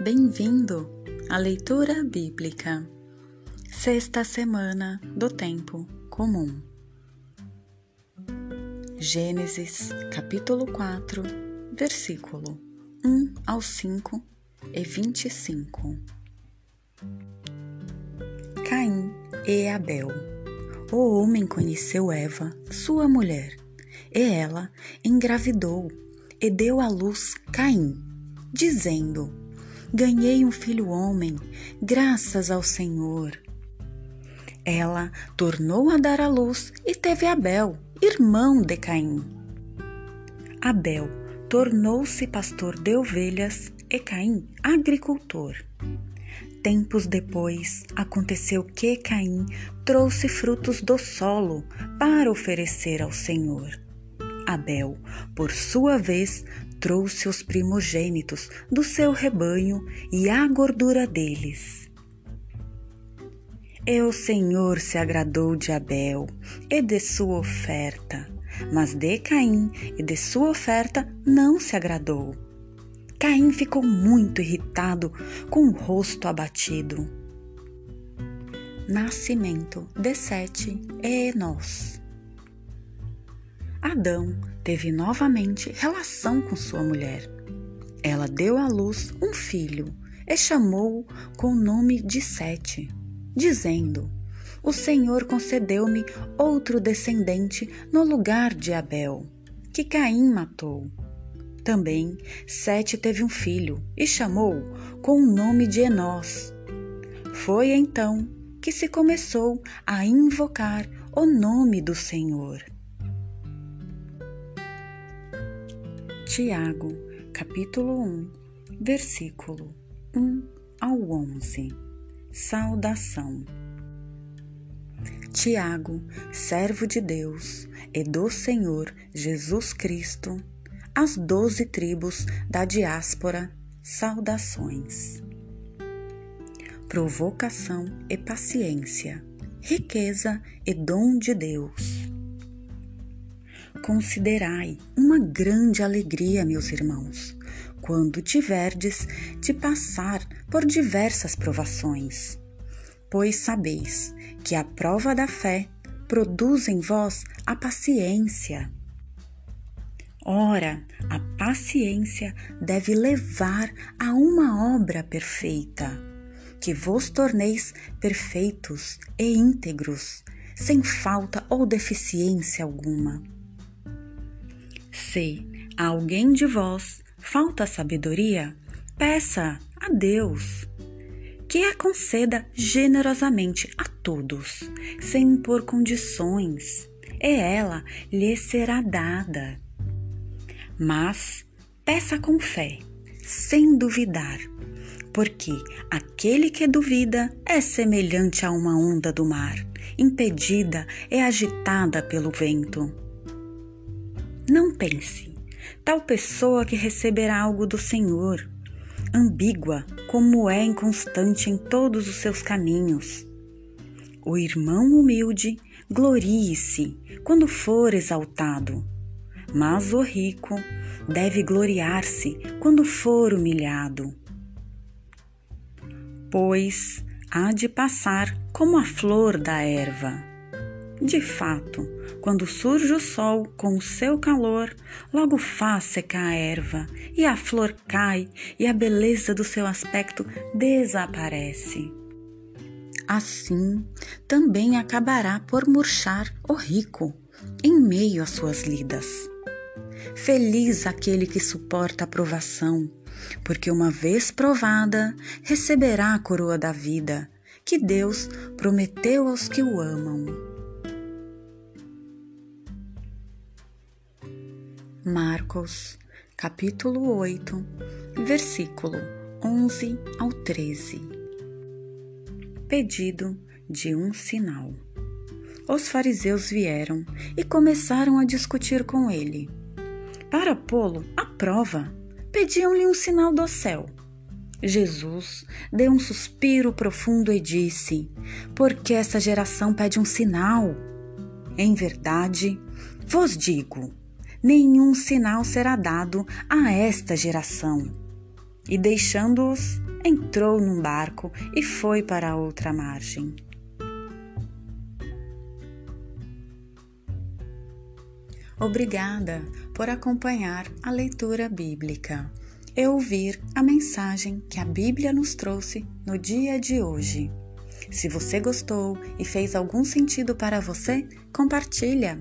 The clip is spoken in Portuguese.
Bem-vindo à leitura bíblica, sexta semana do tempo comum. Gênesis, capítulo 4, versículo 1 ao 5 e 25. Caim e Abel. O homem conheceu Eva, sua mulher, e ela engravidou e deu à luz Caim, dizendo: Ganhei um filho homem, graças ao Senhor. Ela tornou a dar à luz e teve Abel, irmão de Caim. Abel tornou-se pastor de ovelhas e Caim agricultor. Tempos depois, aconteceu que Caim trouxe frutos do solo para oferecer ao Senhor. Abel, por sua vez, trouxe os primogênitos do seu rebanho e a gordura deles. E o Senhor se agradou de Abel e de sua oferta, mas de Caim e de sua oferta não se agradou. Caim ficou muito irritado, com o rosto abatido. Nascimento de Sete e Enós. Adão teve novamente relação com sua mulher. Ela deu à luz um filho e chamou-o com o nome de Sete, dizendo: O Senhor concedeu-me outro descendente no lugar de Abel, que Caim matou. Também Sete teve um filho e chamou-o com o nome de Enós. Foi então que se começou a invocar o nome do Senhor. Tiago, capítulo 1, versículo 1 ao 11. Saudação. Tiago, servo de Deus e do Senhor Jesus Cristo, as doze tribos da diáspora, saudações. Provocação e paciência, riqueza e dom de Deus Considerai uma grande alegria, meus irmãos, quando tiverdes de passar por diversas provações, pois sabeis que a prova da fé produz em vós a paciência. Ora, a paciência deve levar a uma obra perfeita, que vos torneis perfeitos e íntegros, sem falta ou deficiência alguma. Se a alguém de vós falta sabedoria, peça a Deus, que a conceda generosamente a todos, sem impor condições, e ela lhe será dada. Mas peça com fé, sem duvidar, porque aquele que duvida é semelhante a uma onda do mar, impedida e agitada pelo vento. Não pense, tal pessoa que receberá algo do Senhor, ambígua como é inconstante em todos os seus caminhos. O irmão humilde glorie-se quando for exaltado, mas o rico deve gloriar-se quando for humilhado. Pois há de passar como a flor da erva de fato, quando surge o sol com o seu calor, logo faz secar a erva, e a flor cai, e a beleza do seu aspecto desaparece. Assim, também acabará por murchar o rico em meio às suas lidas. Feliz aquele que suporta a provação, porque uma vez provada, receberá a coroa da vida que Deus prometeu aos que o amam. Marcos, capítulo 8, versículo 11 ao 13. Pedido de um sinal. Os fariseus vieram e começaram a discutir com ele. Para pô-lo à prova, pediam-lhe um sinal do céu. Jesus deu um suspiro profundo e disse: Por que essa geração pede um sinal? Em verdade, vos digo, nenhum sinal será dado a esta geração. E deixando-os, entrou num barco e foi para outra margem. Obrigada por acompanhar a leitura bíblica e ouvir a mensagem que a Bíblia nos trouxe no dia de hoje. Se você gostou e fez algum sentido para você, compartilha.